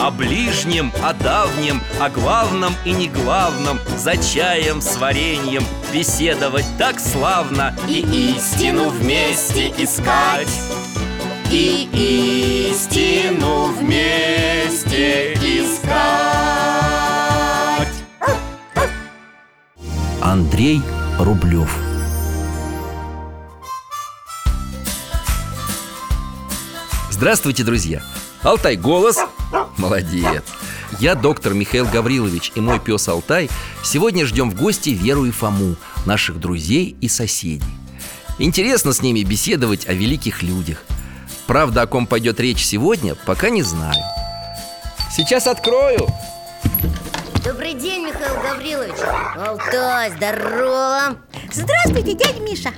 О ближнем, о давнем, о главном и не главном За чаем с вареньем беседовать так славно И истину вместе искать. И истину вместе искать. Андрей Рублев. Здравствуйте, друзья! Алтай голос? Молодец! Я доктор Михаил Гаврилович и мой пес Алтай Сегодня ждем в гости Веру и Фому, наших друзей и соседей. Интересно с ними беседовать о великих людях. Правда, о ком пойдет речь сегодня, пока не знаю. Сейчас открою. Добрый день, Михаил Гаврилович. Алтай, здорово. Здравствуйте, дядя Миша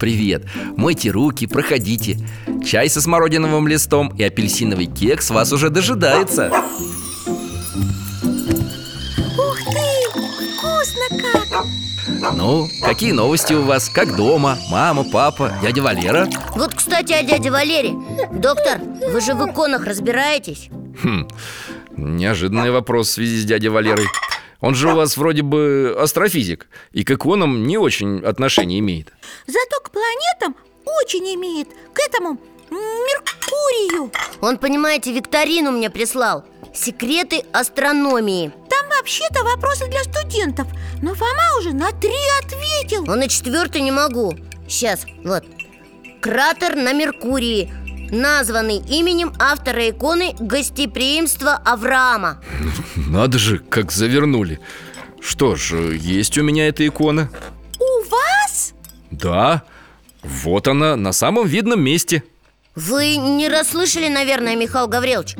Привет, мойте руки, проходите Чай со смородиновым листом и апельсиновый кекс вас уже дожидается Ух ты, вкусно как Ну, какие новости у вас? Как дома? Мама, папа, дядя Валера? Вот, кстати, о дяде Валере Доктор, вы же в иконах разбираетесь? Хм, неожиданный вопрос в связи с дядей Валерой Он же у вас вроде бы астрофизик И к иконам не очень отношения имеет. Зато к планетам очень имеет К этому Меркурию. Он, понимаете, викторину мне прислал. Секреты астрономии. Там вообще-то вопросы для студентов Но Фома уже на три ответил. Он и четвертый не могу. Сейчас, вот. Кратер на Меркурии Названный именем автора иконы «Гостеприимство Авраама» Надо же, как завернули. Что ж, есть у меня эта икона? У вас? Да, вот она на самом видном месте. Вы не расслышали, наверное, Михаил Гаврилович?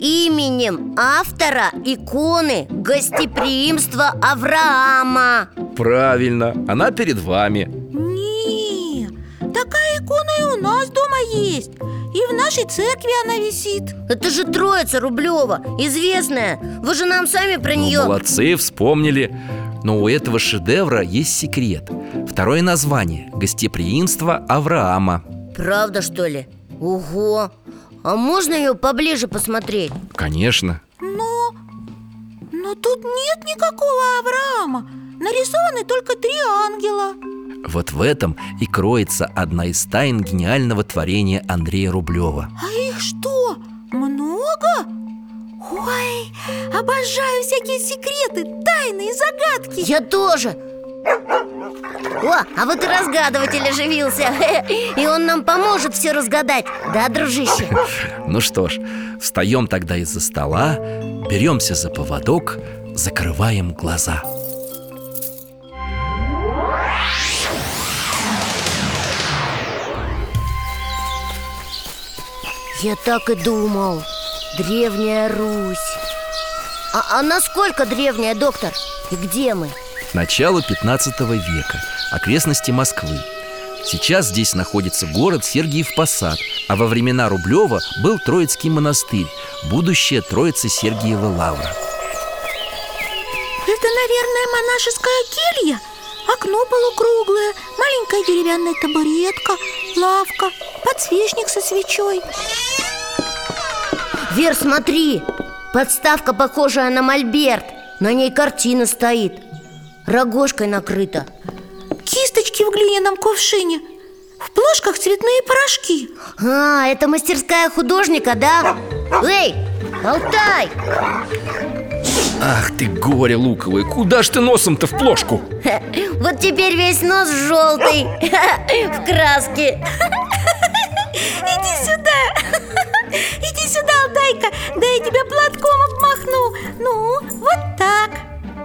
Именем автора иконы «Гостеприимство Авраама» Правильно, она перед вами такая икона и у нас дома есть. И в нашей церкви она висит. Это же Троица Рублева, известная. Вы же нам сами про Ну, нее Молодцы, вспомнили. Но у этого шедевра есть секрет. Второе название – гостеприимство Авраама. Правда, что ли? Ого! А можно ее поближе посмотреть? Конечно. Но... Но тут нет никакого Авраама. Нарисованы только три ангела Вот в этом и кроется одна из тайн гениального творения Андрея Рублева А их что, много? Ой, обожаю всякие секреты, тайны и загадки Я тоже! О, а вот и разгадыватель оживился И он нам поможет все разгадать Да, дружище? Ну что ж, встаем тогда из-за стола Беремся за поводок, закрываем глаза Я так и думал. Древняя Русь. А, а насколько древняя, доктор? И где мы? Начало 15 века, окрестности Москвы. Сейчас здесь находится город Сергиев Посад А во времена Рублева был Троицкий монастырь Будущая Троица Сергиева Лавра. Это, наверное, монашеская келья. Окно полукруглое, маленькая деревянная табуретка, лавка, подсвечник со свечой Вер, смотри! Подставка, похожая на мольберт На ней картина стоит Рогожкой накрыта Кисточки в глиняном кувшине В плошках цветные порошки А, это мастерская художника, да? Эй, Алтай! Ах ты горе луковое, куда ж ты носом-то в плошку? Вот теперь весь нос желтый В краске Иди сюда Иди сюда, Алтайка Да я тебя платком обмахну! Ну, вот так.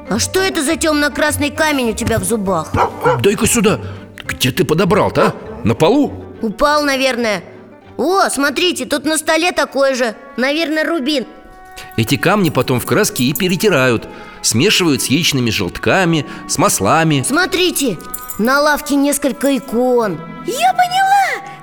А что это за темно-красный камень у тебя в зубах? Дай-ка сюда. Где ты подобрал-то, а? На полу? Упал, наверное. О, смотрите, тут на столе такой же. Наверное, рубин. Эти камни потом в краске и перетирают. Смешивают с яичными желтками, с маслами. Смотрите, на лавке несколько икон. Я поняла!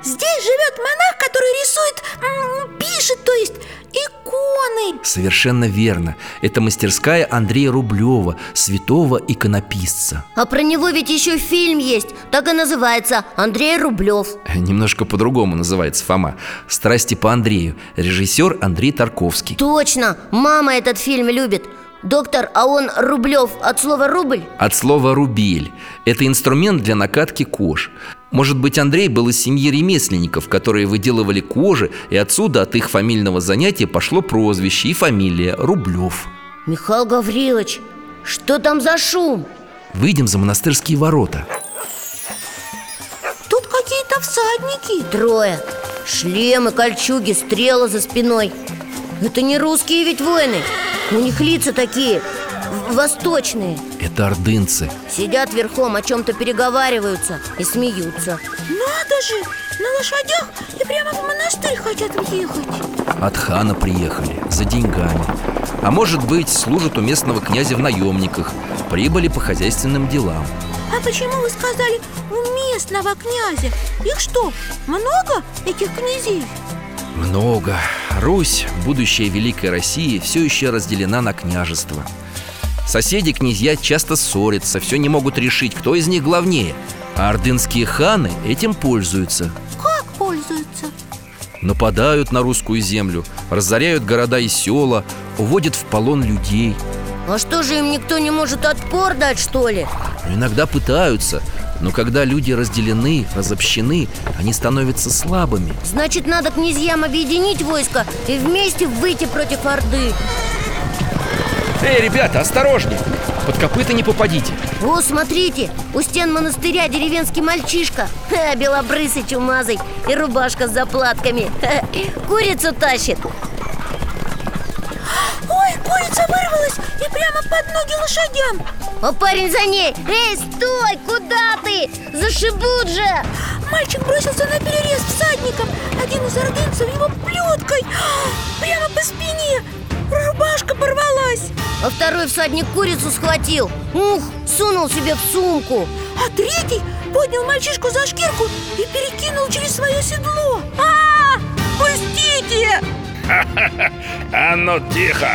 Здесь живет монах, который рисует, пишет, то есть иконы. Совершенно верно. Это мастерская Андрея Рублева, святого иконописца. А про него ведь еще фильм есть. Так и называется Андрей Рублев. Немножко по-другому называется Фома. «Страсти по Андрею» Режиссер Андрей Тарковский. Точно, мама этот фильм любит Доктор, а он Рублев от слова рубль? От слова «рубель» Это инструмент для накатки кож. Может быть, Андрей был из семьи ремесленников Которые выделывали кожи И отсюда от их фамильного занятия пошло прозвище и фамилия Рублев Михаил Гаврилович, что там за шум? Выйдем за монастырские ворота. Тут какие-то всадники. Трое. Шлемы, кольчуги, стрелы за спиной Это не русские ведь воины. У них лица такие Восточные. Это ордынцы. Сидят верхом, о чем-то переговариваются И смеются. Надо же, на лошадях и прямо в монастырь хотят въехать. От хана приехали, за деньгами. А может быть, служат у местного князя в наемниках Прибыли по хозяйственным делам. А почему вы сказали у местного князя? Их что, много этих князей? Много. Русь, будущее Великой России, все еще разделена на княжества. Соседи-князья часто ссорятся, все не могут решить, кто из них главнее. А ордынские ханы этим пользуются. Как пользуются? Нападают на русскую землю, разоряют города и села, уводят в полон людей. А что же им никто не может отпор дать, что ли? Но иногда пытаются, но когда люди разделены, разобщены, они становятся слабыми. Значит, надо князьям объединить войско И вместе выйти против Орды. Эй, ребята, осторожнее! Под копыта не попадите. О, смотрите, у стен монастыря деревенский мальчишка. Ха, Белобрысый, чумазый. И рубашка с заплатками. Ха, Курицу тащит курица вырвалась и прямо под ноги лошадям. А парень за ней. Эй, стой, куда ты? Зашибут же. Мальчик бросился на перерез всадникам Один из ордынцев его плеткой Прямо по спине. Рубашка порвалась. А второй всадник курицу схватил. Ух, сунул себе в сумку. А третий поднял мальчишку за шкирку и перекинул через свое седло. А, Пустите! А ну тихо,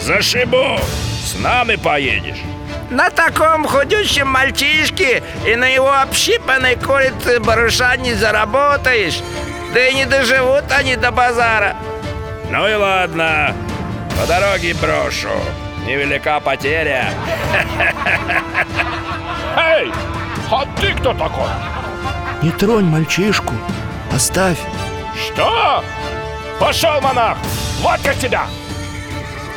зашибу С нами поедешь. На таком худющем мальчишке и на его общипанной курице барыша не заработаешь. Да и не доживут они до базара. Ну и ладно, по дороге брошу. Невелика потеря. Эй, а ты кто такой? Не тронь мальчишку, оставь. Что? Пошел, монах! Вот как тебя!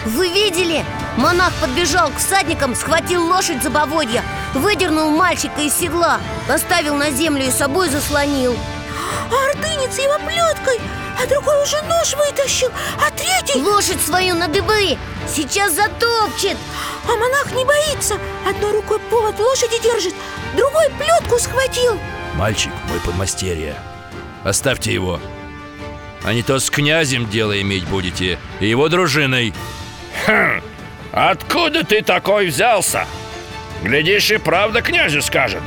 Вы видели? Монах подбежал к всадникам, схватил лошадь за поводья Выдернул мальчика из седла Поставил на землю и собой заслонил. А ордынец его плеткой А другой уже нож вытащил А третий... Лошадь свою на дыбы! Сейчас затопчет! А монах не боится. Одной рукой повод лошади держит Другой плетку схватил. Мальчик мой подмастерье. Оставьте его А не то с князем дело иметь будете И его дружиной. Хм, откуда ты такой взялся? Глядишь, и правда князю скажет.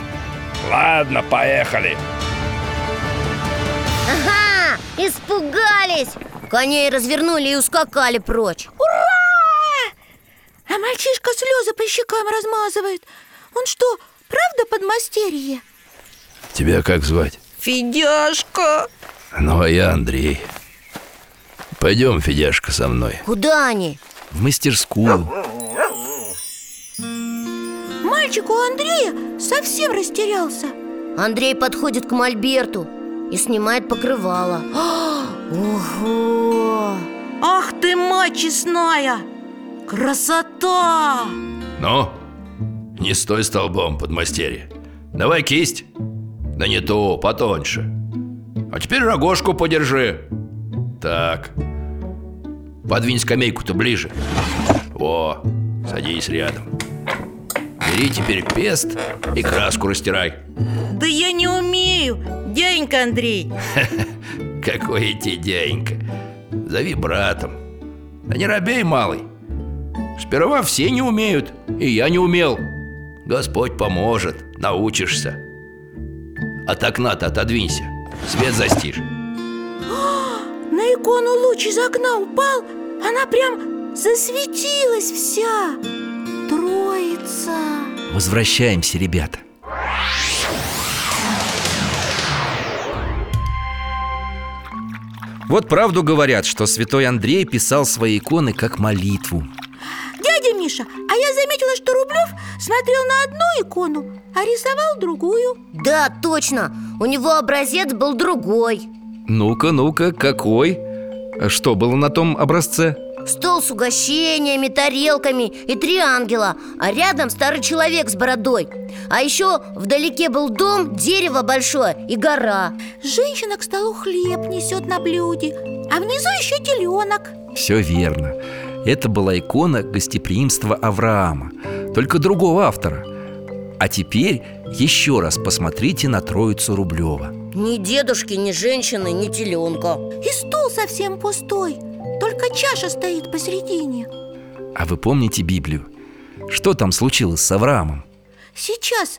Ладно, поехали. Ага, испугались. Коней развернули и ускакали прочь. А мальчишка слезы по щекам размазывает. Он что, правда подмастерье? Тебя как звать? Федяшка Ну, а я Андрей Пойдем, Федяшка, со мной Куда они? в мастерскую Мальчик у Андрея совсем растерялся Андрей подходит к Мольберту и снимает покрывало Ого! Ах ты, мать честная! Красота! Ну, не стой столбом, подмастерье Давай кисть Да не то, потоньше А теперь рогожку подержи. Так. Подвинь скамейку-то ближе. О, садись рядом. Бери теперь пест и краску растирай. Да я не умею, дяденька Андрей. Какой идти, дяденька? Зови братом. Да не робей, малый. Сперва все не умеют, и я не умел. Господь поможет, научишься. От окна-то отодвинься, свет застишь. На икону луч из окна упал Она прям засветилась вся. Троица. Возвращаемся, ребята. Вот правду говорят, что святой Андрей писал свои иконы как молитву Миша, а я заметила, что Рублев смотрел на одну икону, а рисовал другую. Да, точно, у него образец был другой. Ну-ка, ну-ка, какой? Что было на том образце? Стол с угощениями, тарелками и три ангела А рядом старый человек с бородой. А еще вдалеке был дом, дерево большое и гора. Женщина к столу хлеб несет на блюде А внизу еще теленок. Все верно Это была икона гостеприимства Авраама Только другого автора. А теперь еще раз посмотрите на Троицу Рублева. Ни дедушки, ни женщины, ни теленка. И стул совсем пустой Только чаша стоит посередине. А вы помните Библию? Что там случилось с Авраамом? Сейчас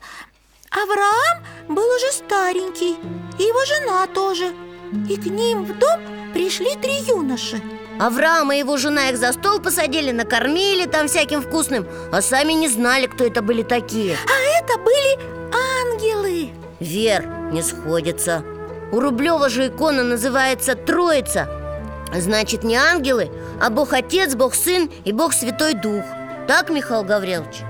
Авраам был уже старенький И его жена тоже. И к ним в дом пришли три юноши Авраам и его жена их за стол посадили, накормили там всяким вкусным А сами не знали, кто это были такие. А это были ангелы. Вер, не сходится. У Рублева же икона называется Троица Значит, не ангелы, а Бог Отец, Бог Сын и Бог Святой Дух. Так, Михаил Гаврилович?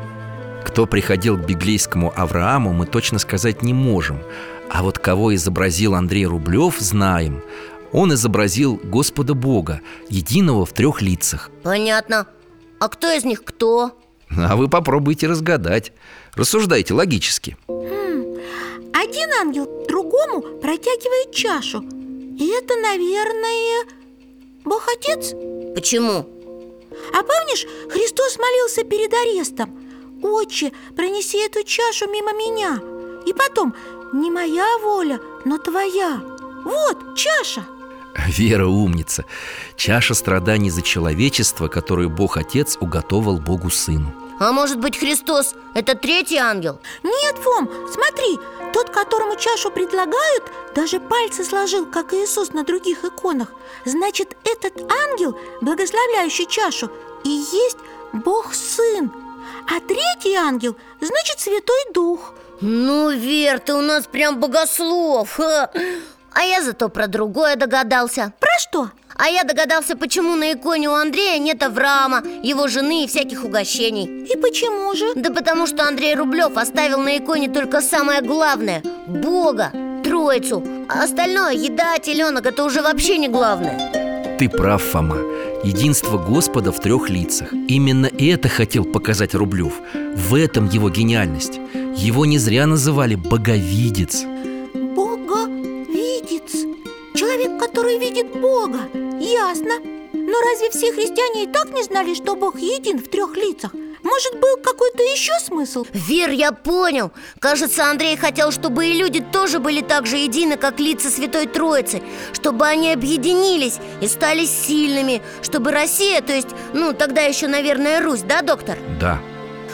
Кто приходил к библейскому Аврааму, мы точно сказать не можем. А вот кого изобразил Андрей Рублев, знаем Он изобразил Господа Бога, единого в трех лицах. Понятно. А кто из них кто? А вы попробуйте разгадать. Рассуждайте логически. Один ангел другому протягивает чашу. И это, наверное, Бог Отец? Почему? А помнишь, Христос молился перед арестом? Отче, пронеси эту чашу мимо меня И потом, не моя воля, но твоя. Вот, чаша Вера умница. Чаша страданий за человечество, которую Бог Отец уготовал Богу Сыну. А может быть Христос – это третий ангел? Нет, Фом, смотри Тот, которому чашу предлагают, даже пальцы сложил, как Иисус на других иконах. Значит, этот ангел, благословляющий чашу, и есть Бог Сын. А третий ангел, значит, Святой Дух. Ну, Вер, ты у нас прям богослов Ха. А я зато про другое догадался. Про что? А я догадался, почему на иконе у Андрея нет Авраама, его жены и всяких угощений. И почему же? Да потому что Андрей Рублев оставил на иконе только самое главное – Бога, Троицу. А остальное – еда, теленок – это уже вообще не главное. Ты прав, Фома. Единство Господа в трех лицах. Именно это хотел показать Рублев. В этом его гениальность. Его не зря называли «боговидец» Боговидец Видит Бога Ясно Но разве все христиане и так не знали, что Бог един в трех лицах? Может, был какой-то еще смысл? Вер, я понял Кажется, Андрей хотел, чтобы и люди тоже были так же едины, как лица Святой Троицы Чтобы они объединились и стали сильными Чтобы Россия, то есть, ну, тогда еще, наверное, Русь, да, доктор? Да,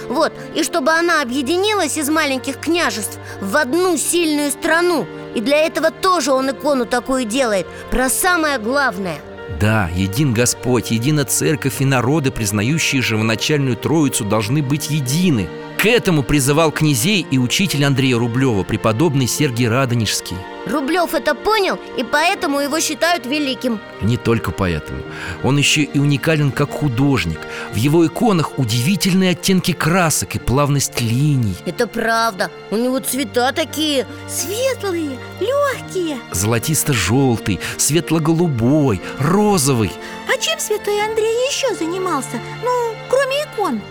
Вот, и чтобы она объединилась из маленьких княжеств в одну сильную страну И для этого тоже он икону такую делает. Про самое главное. Да, един Господь, едина церковь и народы, признающие живоначальную Троицу, должны быть едины К этому призывал князей и учитель Андрея Рублева, преподобный Сергий Радонежский. Рублев это понял, и поэтому его считают великим. Не только поэтому. Он еще и уникален как художник. В его иконах удивительные оттенки красок и плавность линий. Это правда, у него цвета такие Светлые, легкие Золотисто-желтый, светло-голубой, розовый. А чем святой Андрей еще занимался? Ну, кроме икон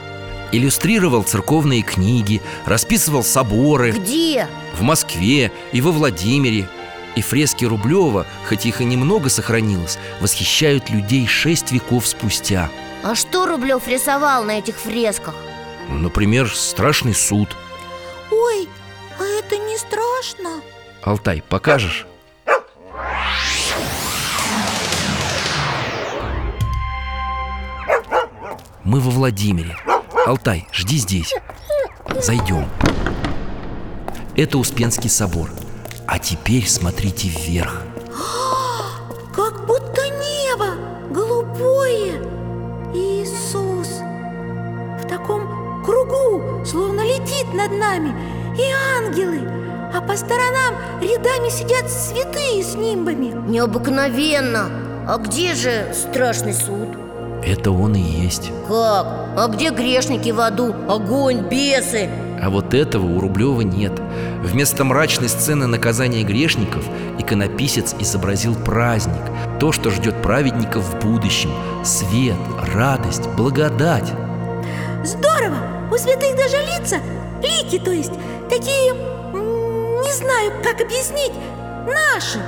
Иллюстрировал церковные книги, расписывал соборы Где? В Москве и во Владимире И фрески Рублева, хоть их и немного сохранилось Восхищают людей шесть веков спустя А что Рублев рисовал на этих фресках? Например, страшный суд Ой, а это не страшно? Алтай, покажешь? Мы во Владимире Алтай, жди здесь. Зайдем. Это Успенский собор. А теперь смотрите вверх. Как будто небо голубое. Иисус. В таком кругу, словно летит над нами. И ангелы. А по сторонам рядами сидят святые с нимбами. Необыкновенно. А где же страшный суд? Это он и есть Как? А где грешники в аду? Огонь, бесы А вот этого у Рублева нет Вместо мрачной сцены наказания грешников Иконописец изобразил праздник То, что ждет праведников в будущем Свет, радость, благодать Здорово! У святых даже лица, лики, то есть, такие, не знаю, как объяснить, наши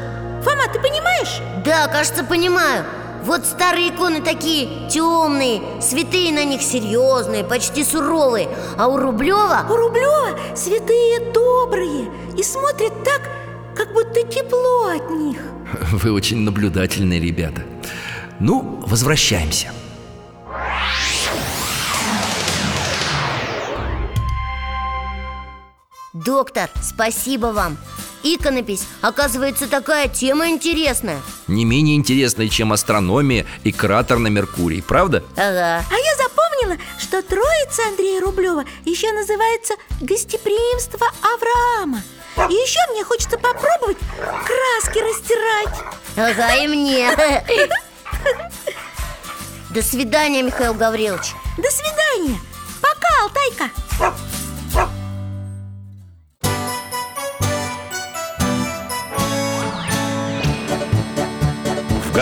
Фома, ты понимаешь? Да, кажется, понимаю Вот старые иконы такие темные Святые на них серьезные, почти суровые. А у Рублева У Рублева святые добрые И смотрят так, как будто тепло от них. Вы очень наблюдательные ребята. Ну, возвращаемся. Доктор, спасибо вам Иконопись, оказывается, такая тема интересная. Не менее интересной, чем астрономия и кратер на Меркурий, правда? Ага. А я запомнила, что троица Андрея Рублева еще называется гостеприимство Авраама И еще мне хочется попробовать краски растирать. Ага, и мне. До свидания, Михаил Гаврилович. До свидания. Пока, Алтайка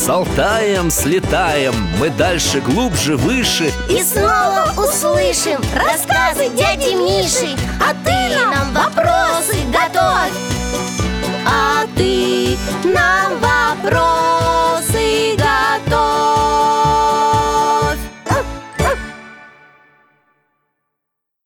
с Алтаем слетаем, мы дальше, глубже, выше. И снова услышим рассказы дяди Миши. А ты нам вопросы готовь. А ты нам вопросы готовь.